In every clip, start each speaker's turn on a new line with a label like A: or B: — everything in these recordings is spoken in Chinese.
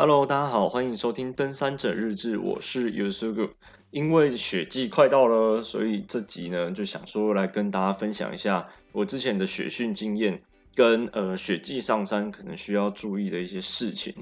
A: Hello，大家好，欢迎收听登山者日志，我是 Yusugu。因为雪季快到了，所以这集呢就想说来跟大家分享一下我之前的雪训经验，跟呃雪季上山可能需要注意的一些事情。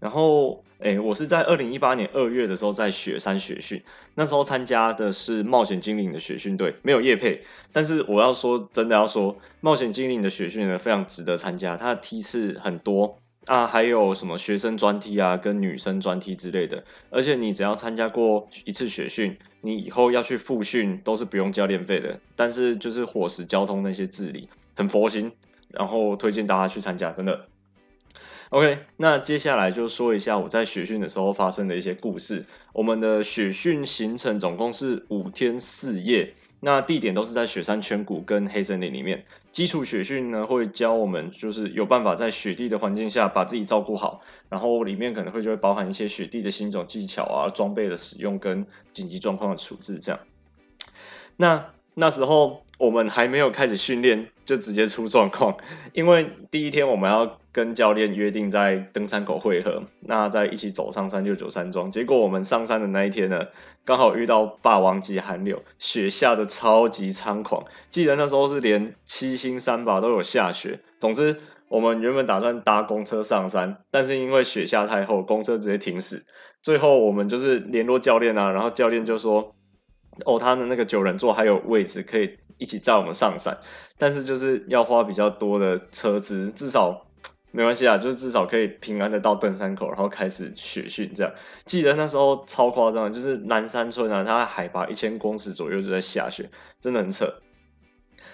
A: 然后，诶，我是在二零一八年二月的时候在雪山雪训，那时候参加的是冒险精灵的雪训队，没有业配，但是我要说真的要说，冒险精灵的雪训呢非常值得参加，它的梯次很多。啊，还有什么学生专梯啊，跟女生专梯之类的。而且你只要参加过一次雪训，你以后要去复训都是不用教练费的。但是就是伙食、交通那些自理很佛心，然后推荐大家去参加，真的。OK，那接下来就说一下我在雪训的时候发生的一些故事。我们的雪训行程总共是五天四夜。那地点都是在雪山圈谷跟黑森林里面。基础雪训呢，会教我们就是有办法在雪地的环境下把自己照顾好，然后里面可能会就会包含一些雪地的新种技巧啊、装备的使用跟紧急状况的处置这样。那那时候我们还没有开始训练，就直接出状况，因为第一天我们要。跟教练约定在登山口汇合，那再一起走上山六九山庄。结果我们上山的那一天呢，刚好遇到霸王级寒流，雪下的超级猖狂。记得那时候是连七星山吧都有下雪。总之，我们原本打算搭公车上山，但是因为雪下太厚，公车直接停驶。最后我们就是联络教练啊，然后教练就说：“哦，他的那个九人座还有位置可以一起载我们上山，但是就是要花比较多的车资，至少。”没关系啊，就是至少可以平安的到登山口，然后开始雪训。这样，记得那时候超夸张，就是南山村啊，它海拔一千公尺左右就在下雪，真的很扯。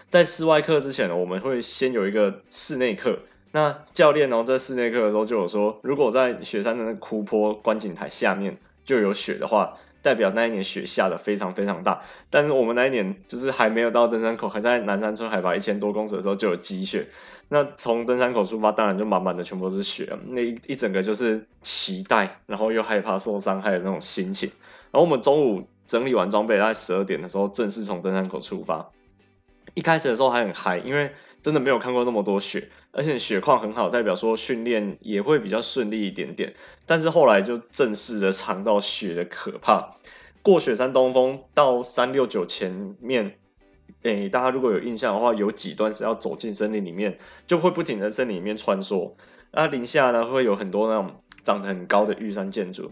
A: 在室外课之前呢，我们会先有一个室内课。那教练呢，在室内课的时候就有说，如果在雪山的那个枯坡观景台下面就有雪的话，代表那一年雪下的非常非常大。但是我们那一年就是还没有到登山口，还在南山村海拔一千多公尺的时候就有积雪。那从登山口出发，当然就满满的全部都是雪，那一一整个就是期待，然后又害怕受伤害的那种心情。然后我们中午整理完装备，大概十二点的时候正式从登山口出发。一开始的时候还很嗨，因为真的没有看过那么多雪，而且雪况很好，代表说训练也会比较顺利一点点。但是后来就正式的尝到雪的可怕。过雪山东峰到三六九前面。诶、大家如果有印象的话，有几段是要走进森林里面，就会不停的在森林里面穿梭。那林下呢，会有很多那种长得很高的玉山建筑。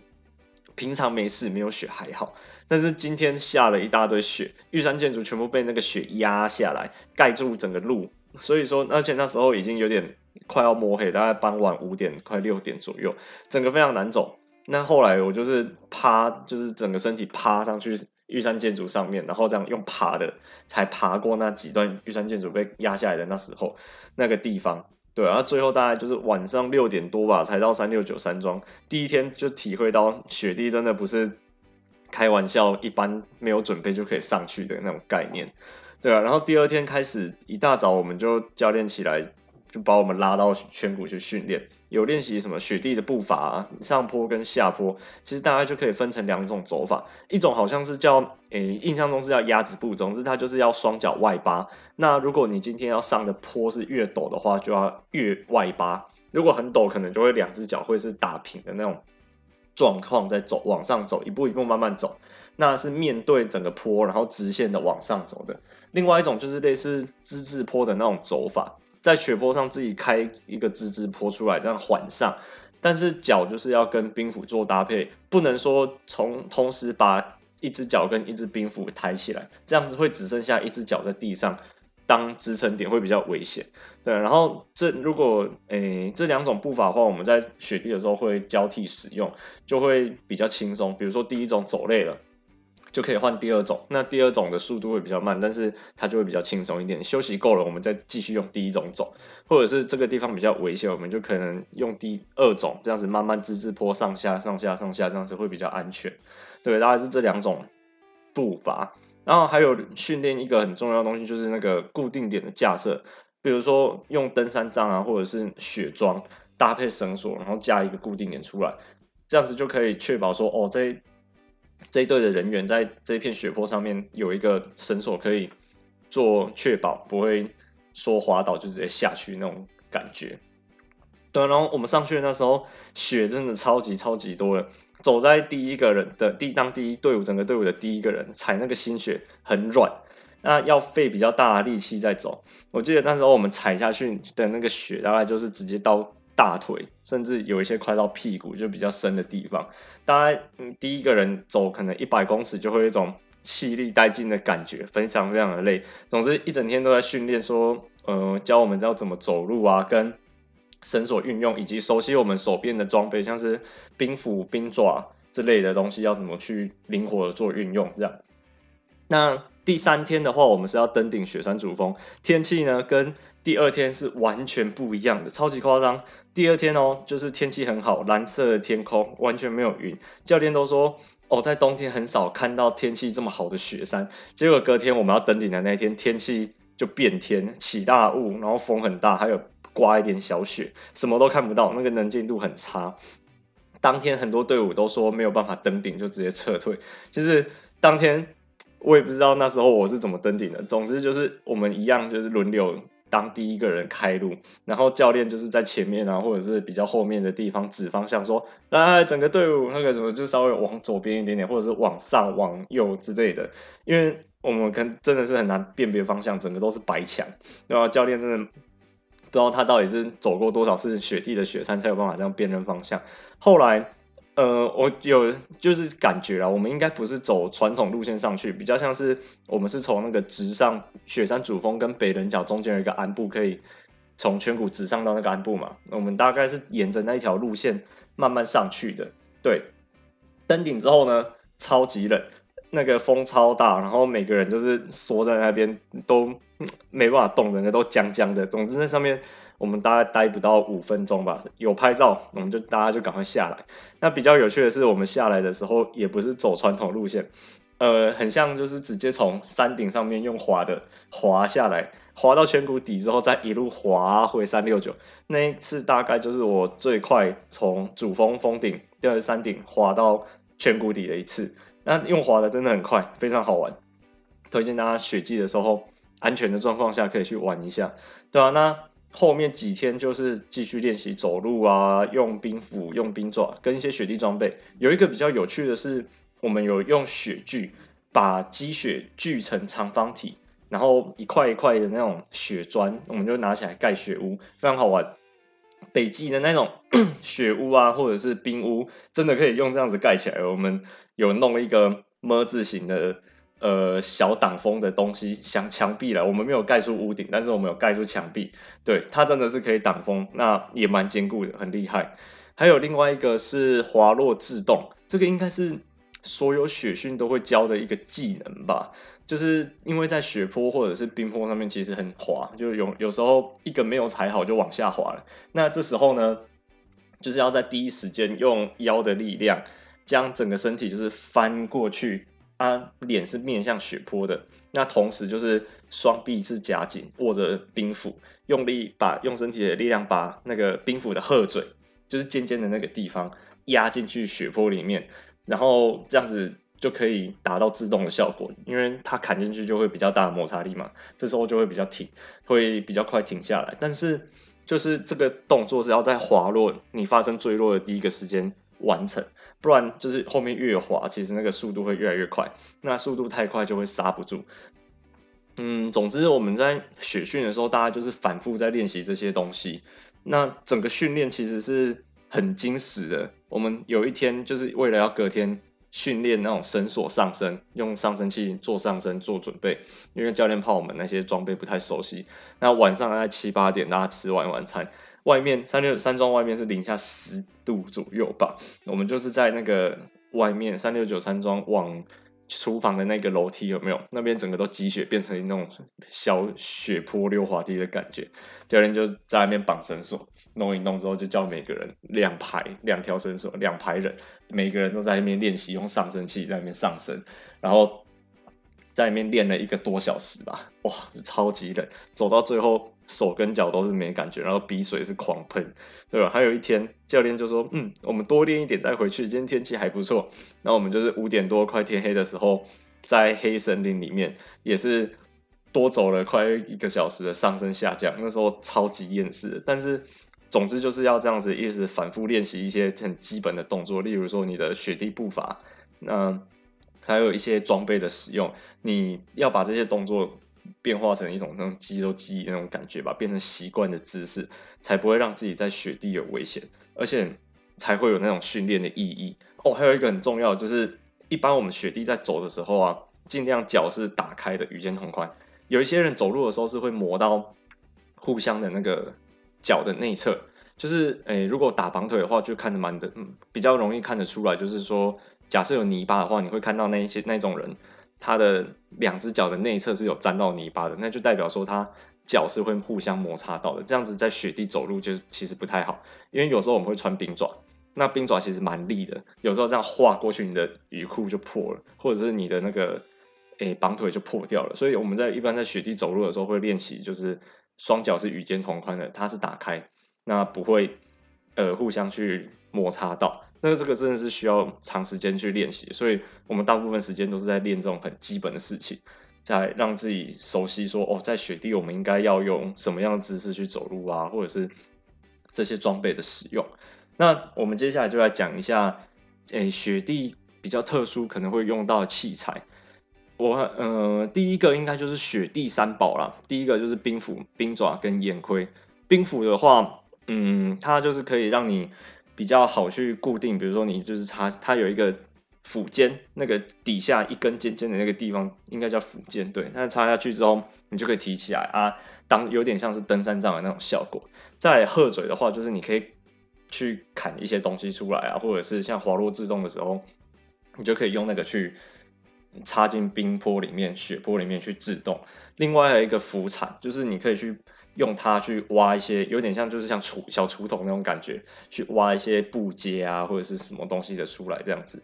A: 平常没事，没有雪还好，但是今天下了一大堆雪，玉山建筑全部被那个雪压下来，盖住整个路。所以说，而且那时候已经有点快要摸黑，大概傍晚五点快六点左右，整个非常难走。那后来我就是趴，就是整个身体趴上去。玉山建筑上面，然后这样用爬的，才爬过那几段玉山建筑被压下来的那时候那个地方，对，然后最后大概就是晚上六点多吧，才到三六九山庄。第一天就体会到雪地真的不是开玩笑，一般没有准备就可以上去的那种概念，对啊。然后第二天开始一大早我们就教练起来。就把我们拉到圈谷去训练，有练习什么雪地的步伐啊，上坡跟下坡，其实大概就可以分成两种走法，一种好像是叫，诶、印象中是叫鸭子步，总之它就是要双脚外八。那如果你今天要上的坡是越陡的话，就要越外八。如果很陡，可能就会两只脚会是打平的那种状况在走，往上走，一步一步慢慢走，那是面对整个坡，然后直线的往上走的。另外一种就是类似之字坡的那种走法。在雪坡上自己开一个之字坡出来，这样缓上，但是脚就是要跟冰斧做搭配，不能说从同时把一只脚跟一只冰斧抬起来，这样子会只剩下一只脚在地上当支撑点，会比较危险。对，然后这如果诶、这两种步伐的话，我们在雪地的时候会交替使用，就会比较轻松。比如说第一种走累了。就可以换第二种，那第二种的速度会比较慢，但是它就会比较轻松一点。休息够了，我们再继续用第一种走，或者是这个地方比较危险，我们就可能用第二种，这样子慢慢之字坡上下上下上下，这样子会比较安全。对，大概是这两种步伐。然后还有训练一个很重要的东西，就是那个固定点的架设，比如说用登山杖啊，或者是雪桩搭配绳索，然后加一个固定点出来，这样子就可以确保说，哦，这。这一队的人员在这片雪坡上面有一个绳索可以做确保，不会说滑倒就直接下去那种感觉。对，然后我们上去的那时候雪真的超级超级多了，走在第一个人的第当第一队伍整个队伍的第一个人踩那个新雪很软，那要费比较大的力气在走。我记得那时候我们踩下去的那个雪大概就是直接到大腿，甚至有一些快到屁股，就比较深的地方。大概嗯第一个人走可能一百公尺就会有一种气力殆尽的感觉，非常非常的累。总之一整天都在训练，说呃教我们要怎么走路啊，跟绳索运用，以及熟悉我们手边的装备，像是冰斧、冰爪之类的东西要怎么去灵活的做运用。这样，那第三天的话，我们是要登顶雪山主峰，天气呢跟第二天是完全不一样的，超级夸张。第二天哦，就是天气很好，蓝色的天空，完全没有云。教练都说哦，在冬天很少看到天气这么好的雪山。结果隔天我们要登顶的那一天，天气就变天，起大雾，然后风很大，还有刮一点小雪，什么都看不到，那个能见度很差。当天很多队伍都说没有办法登顶，就直接撤退。就是当天我也不知道那时候我是怎么登顶的。总之就是我们一样，就是轮流。当第一个人开路，然后教练就是在前面啊，或者是比较后面的地方指方向说，来来整个队伍那个什么就稍微往左边一点点，或者是往上、往右之类的，因为我们跟真的是很难辨别方向，整个都是白墙，对吧？教练真的不知道他到底是走过多少次雪地的雪山，才有办法这样辨认方向。后来。呃，我有就是感觉啊，我们应该不是走传统路线上去，比较像是我们是从那个直上雪山主峰跟北棱角中间有一个鞍部，可以从圈谷直上到那个鞍部嘛。我们大概是沿着那一条路线慢慢上去的。对，登顶之后呢，超级冷，那个风超大，然后每个人就是缩在那边都 没办法动，人家都僵僵的。总之那上面。我们大概待不到五分钟吧，有拍照，我们就大家就赶快下来。那比较有趣的是，我们下来的时候也不是走传统路线，呃，很像就是直接从山顶上面用滑的滑下来，滑到圈谷底之后再一路滑回三六九。那一次大概就是我最快从主峰峰顶，就是山顶滑到圈谷底的一次。那用滑的真的很快，非常好玩，推荐大家雪季的时候安全的状况下可以去玩一下，对啊，那。后面几天就是继续练习走路啊，用冰斧、用冰爪跟一些雪地装备。有一个比较有趣的是，我们有用雪锯把积雪锯成长方体，然后一块一块的那种雪砖，我们就拿起来盖雪屋，非常好玩。北极的那种雪屋啊，或者是冰屋，真的可以用这样子盖起来。我们有弄一个么字形的。呃，小挡风的东西，像墙壁了。我们没有盖出屋顶，但是我们有盖出墙壁。对，它真的是可以挡风，那也蛮坚固的，很厉害。还有另外一个是滑落制动，这个应该是所有雪训都会教的一个技能吧。就是因为在雪坡或者是冰坡上面，其实很滑，就有有时候一个没有踩好就往下滑了。那这时候呢，就是要在第一时间用腰的力量，将整个身体就是翻过去。他脸是面向雪坡的，那同时就是双臂是夹紧握着冰斧，用力把用身体的力量把那个冰斧的鹤嘴，就是尖尖的那个地方压进去雪坡里面，然后这样子就可以达到制动的效果，因为它砍进去就会比较大的摩擦力嘛，这时候就会比较挺，会比较快停下来。但是就是这个动作是要在滑落你发生坠落的第一个时间完成。不然就是后面越滑，其实那个速度会越来越快。那速度太快就会刹不住。嗯，总之我们在雪训的时候，大家就是反复在练习这些东西。那整个训练其实是很精实的。我们有一天就是为了要隔天训练那种绳索上升，用上升器做上升做准备。因为教练怕我们那些装备不太熟悉。那晚上大概七八点，大家吃完晚餐。外面三六山庄外面是零下十度左右吧，我们就是在那个外面三六九山庄往厨房的那个楼梯有没有？那边整个都积雪，变成那种小雪坡溜滑梯的感觉。教练就在那边绑绳索，弄一弄之后就叫每个人两排两条绳索，两排人，每个人都在那边练习用上升器在那边上升，然后在那边练了一个多小时吧，哇，超级冷，走到最后。手跟脚都是没感觉，然后鼻水是狂喷，对吧？还有一天，教练就说：“嗯，我们多练一点再回去。今天天气还不错。”那我们就是五点多快天黑的时候，在黑森林里面也是多走了快一个小时的上升下降，那时候超级厌世。但是总之就是要这样子一直反复练习一些很基本的动作，例如说你的雪地步伐，那还有一些装备的使用，你要把这些动作变化成一种那种肌肉记忆的那种感觉吧，变成习惯的姿势，才不会让自己在雪地有危险，而且才会有那种训练的意义。哦，还有一个很重要就是，一般我们雪地在走的时候啊，尽量脚是打开的，与肩同宽。有一些人走路的时候是会磨到互相的那个脚的内侧，就是诶、如果打绑腿的话，就看得蛮的，嗯，比较容易看得出来。就是说，假设有泥巴的话，你会看到那一些那种人，他的两只脚的内侧是有沾到泥巴的，那就代表说他脚是会互相摩擦到的。这样子在雪地走路就其实不太好，因为有时候我们会穿冰爪，那冰爪其实蛮利的，有时候这样划过去，你的雨裤就破了，或者是你的那个。诶，绑腿就破掉了，所以我们在一般在雪地走路的时候会练习，就是双脚是与肩同宽的，它是打开，那不会呃互相去摩擦到。那这个真的是需要长时间去练习，所以我们大部分时间都是在练这种很基本的事情，在让自己熟悉说哦，在雪地我们应该要用什么样的姿势去走路啊，或者是这些装备的使用。那我们接下来就来讲一下，诶，雪地比较特殊可能会用到的器材。我呃，第一个应该就是雪地三宝啦。第一个就是冰斧、冰爪跟岩盔。冰斧的话，嗯，它就是可以让你比较好去固定，比如说你就是插，它有一个斧尖，那个底下一根尖尖的那个地方应该叫斧尖，对，那插下去之后，你就可以提起来啊，当有点像是登山杖的那种效果。再来鹤嘴的话，就是你可以去砍一些东西出来啊，或者是像滑落自动的时候，你就可以用那个去。插进冰坡里面、雪坡里面去制动。另外还有一个斧铲，就是你可以去用它去挖一些，有点像就是像锄小锄头那种感觉，去挖一些布阶啊或者是什么东西的出来这样子。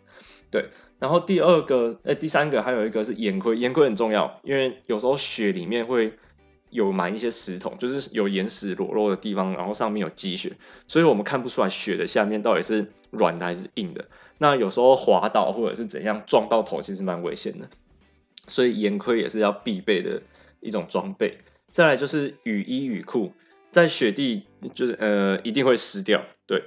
A: 对，然后第二个，哎、第三个还有一个是岩盔，岩盔很重要，因为有时候雪里面会有埋一些石头，就是有岩石裸露的地方，然后上面有积雪，所以我们看不出来雪的下面到底是软的还是硬的。那有时候滑倒或者是怎样撞到头，其实蛮危险的，所以岩盔也是要必备的一种装备。再来就是雨衣雨裤，在雪地就是呃一定会湿掉，对。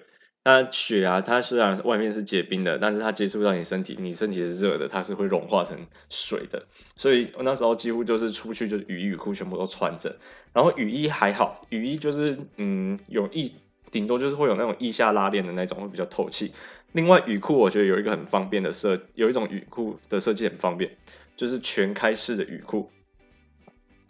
A: 那雪啊，它虽然外面是结冰的，但是它接触到你身体，你身体是热的，它是会融化成水的。所以我那时候几乎就是出去就是雨衣雨裤全部都穿着，然后雨衣还好，雨衣就是嗯有一，顶多就是会有那种腋下拉链的那种会比较透气。另外雨裤我觉得有一个很方便的设，有一种雨裤的设计很方便，就是全开式的雨裤。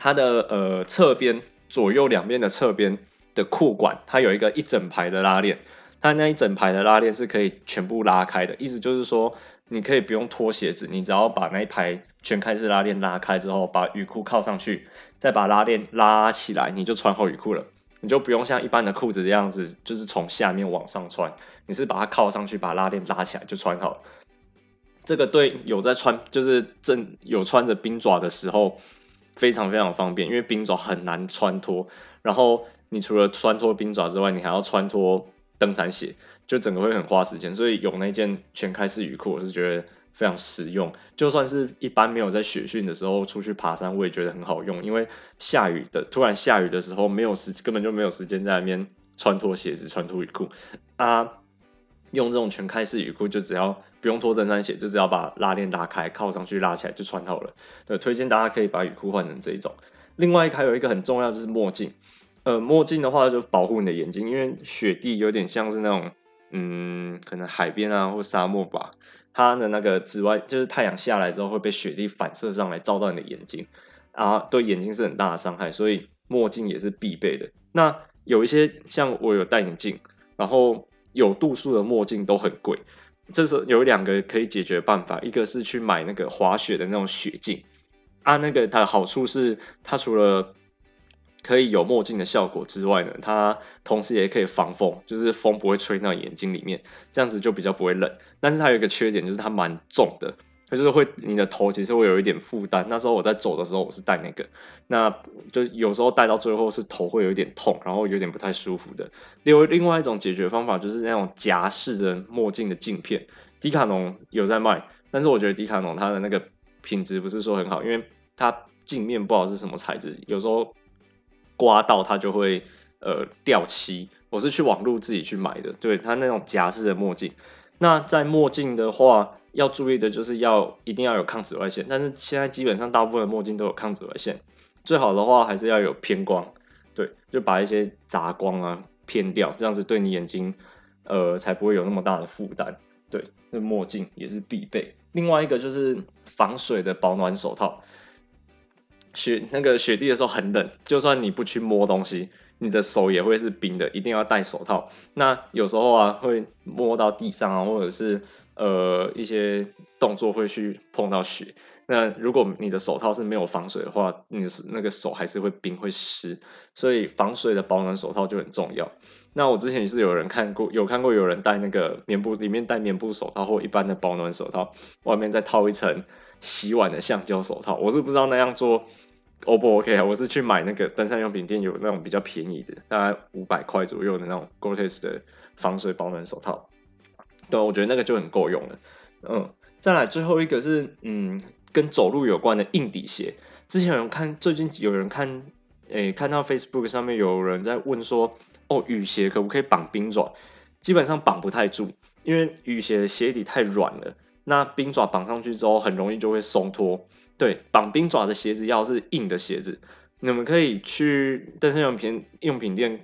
A: 它的呃侧边左右两边的侧边的裤管，它有一个一整排的拉链，它那一整排的拉链是可以全部拉开的，意思就是说你可以不用脱鞋子，你只要把那一排全开式拉链拉开之后，把雨裤靠上去，再把拉链拉起来，你就穿好雨裤了。你就不用像一般的裤子这样子，就是从下面往上穿，你是把它靠上去，把拉链拉起来就穿好了。这个对有在穿，就是正有穿着冰爪的时候，非常非常方便，因为冰爪很难穿脱。然后你除了穿脱冰爪之外，你还要穿脱登山鞋，就整个会很花时间。所以有那件全开式雨裤，我是觉得。非常实用，就算是一般没有在雪训的时候出去爬山，我也觉得很好用。因为下雨的突然下雨的时候，没有时根本就没有时间在那边穿脱鞋子、穿脱雨裤啊。用这种全开式雨裤，就只要不用脱登山鞋，就只要把拉链拉开，靠上去拉起来就穿好了。对，推荐大家可以把雨裤换成这一种。另外还有一个很重要就是墨镜，呃，墨镜的话就保护你的眼睛，因为雪地有点像是那种嗯，可能海边啊或沙漠吧。它的那个紫外就是太阳下来之后会被雪地反射上来照到你的眼睛，啊，对眼睛是很大的伤害，所以墨镜也是必备的。那有一些像我有戴眼镜，然后有度数的墨镜都很贵，这时候有两个可以解决办法，一个是去买那个滑雪的那种雪镜，啊，那个它的好处是它除了可以有墨镜的效果之外呢，它同时也可以防风，就是风不会吹到眼睛里面，这样子就比较不会冷。但是它有一个缺点，就是它蛮重的，它就是会你的头其实会有一点负担。那时候我在走的时候，我是戴那个，那就有时候戴到最后是头会有一点痛，然后有点不太舒服的。另外另外一种解决方法就是那种夹式的墨镜的镜片，迪卡侬有在卖，但是我觉得迪卡侬它的那个品质不是说很好，因为它镜面不知道是什么材质，有时候。刮到它就会呃掉漆，我是去网络自己去买的，对，它那种夹式的墨镜。那在墨镜的话，要注意的就是要一定要有抗紫外线，但是现在基本上大部分的墨镜都有抗紫外线。最好的话还是要有偏光，对，就把一些杂光啊偏掉，这样子对你眼睛呃才不会有那么大的负担。对，那墨镜也是必备。另外一个就是防水的保暖手套。雪那个雪地的时候很冷，就算你不去摸东西，你的手也会是冰的，一定要戴手套。那有时候啊会摸到地上啊，或者是呃一些动作会去碰到雪。那如果你的手套是没有防水的话，你是那个手还是会冰会湿，所以防水的保暖手套就很重要。那我之前也是有人看过，有看过有人戴那个棉布，里面戴棉布手套或一般的保暖手套，外面再套一层洗碗的橡胶手套。我是不知道那样做 O 不 OK 啊？我是去买那个登山用品店有那种比较便宜的，大概五百块左右的那种 Gore-Tex 的防水保暖手套。对，我觉得那个就很够用了。嗯，再来最后一个是嗯，跟走路有关的硬底鞋。之前有人看，最近有人看，诶、看到 Facebook 上面有人在问说。哦，雨鞋可不可以绑冰爪？基本上绑不太住，因为雨鞋的鞋底太软了。那冰爪绑上去之后，很容易就会松脱。对，绑冰爪的鞋子要是硬的鞋子，你们可以去登山用品用品店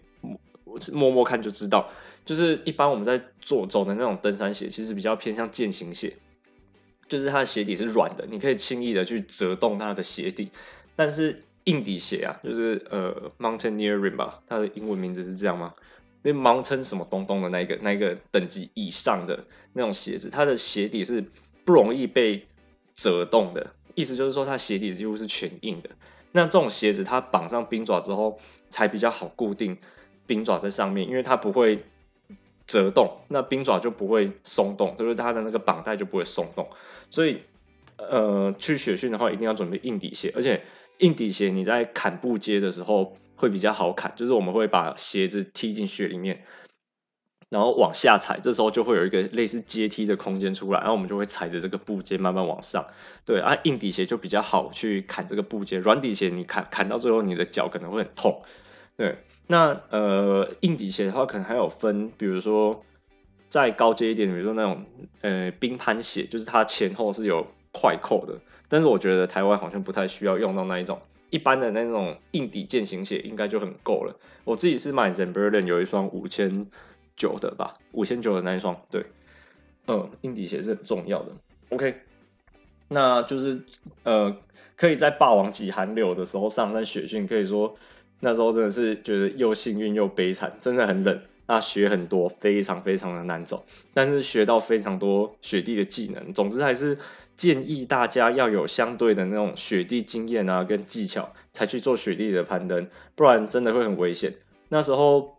A: 摸摸看就知道。就是一般我们在做走的那种登山鞋，其实比较偏向健行鞋，就是它的鞋底是软的，你可以轻易的去折动它的鞋底，但是。硬底鞋啊，就是呃，Mountaineering 吧，它的英文名字是这样吗？那 Mountain 什么东东的那一个那一个等级以上的那种鞋子，它的鞋底是不容易被折动的，意思就是说它鞋底几乎是全硬的。那这种鞋子它绑上冰爪之后，才比较好固定冰爪在上面，因为它不会折动，那冰爪就不会松动，就是它的那个绑带就不会松动。所以呃，去雪训的话，一定要准备硬底鞋，而且。硬底鞋你在砍步阶的时候会比较好砍，就是我们会把鞋子踢进雪里面，然后往下踩，这时候就会有一个类似阶梯的空间出来，然后我们就会踩着这个步阶慢慢往上。对啊，硬底鞋就比较好去砍这个步阶，软底鞋你砍砍到最后你的脚可能会很痛。对，那呃硬底鞋的话可能还有分，比如说再高阶一点，比如说那种呃冰攀鞋，就是它前后是有快扣的。但是我觉得台湾好像不太需要用到那一种，一般的那种硬底健行鞋应该就很够了。我自己是买 Zamberlan 有一双五千九的吧，五千九的那一双，对，嗯，硬底鞋是很重要的。OK，那就是呃，可以在霸王级寒流的时候上那雪训，可以说那时候真的是觉得又幸运又悲惨，真的很冷，那雪很多，非常非常的难走，但是学到非常多雪地的技能。总之还是。建议大家要有相对的那种雪地经验啊，跟技巧，才去做雪地的攀登，不然真的会很危险。那时候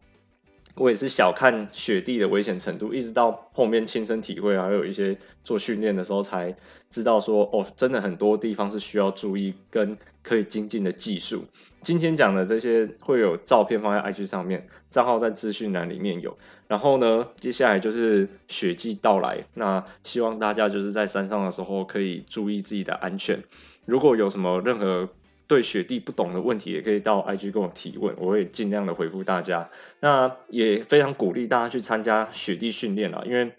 A: 我也是小看雪地的危险程度，一直到后面亲身体会，还有一些做训练的时候才知道说，哦，真的很多地方是需要注意跟可以精进的技术。今天讲的这些会有照片放在 IG 上面，账号在资讯栏里面有。然后呢，接下来就是雪季到来，那希望大家就是在山上的时候可以注意自己的安全。如果有什么任何对雪地不懂的问题，也可以到 IG 跟我提问，我会尽量的回复大家。那也非常鼓励大家去参加雪地训练啊，因为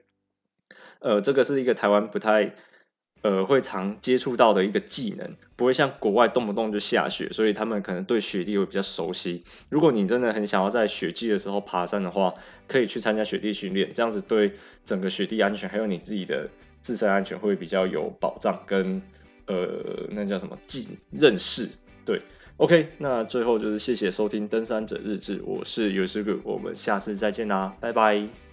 A: 呃，这个是一个台湾不太。呃，会常接触到的一个技能，不会像国外动不动就下雪，所以他们可能对雪地会比较熟悉。如果你真的很想要在雪季的时候爬山的话，可以去参加雪地训练，这样子对整个雪地安全还有你自己的自身安全会比较有保障跟呃，那叫什么技认识。对，OK，那最后就是谢谢收听登山者日志，我是 U Sugu，我们下次再见啦，拜拜。